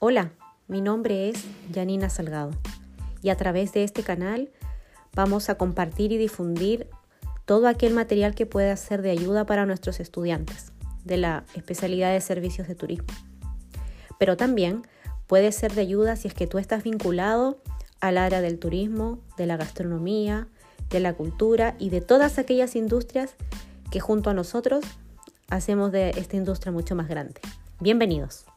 Hola, mi nombre es Janina Salgado y a través de este canal vamos a compartir y difundir todo aquel material que pueda ser de ayuda para nuestros estudiantes de la especialidad de servicios de turismo. Pero también puede ser de ayuda si es que tú estás vinculado al área del turismo, de la gastronomía, de la cultura y de todas aquellas industrias que junto a nosotros hacemos de esta industria mucho más grande. Bienvenidos.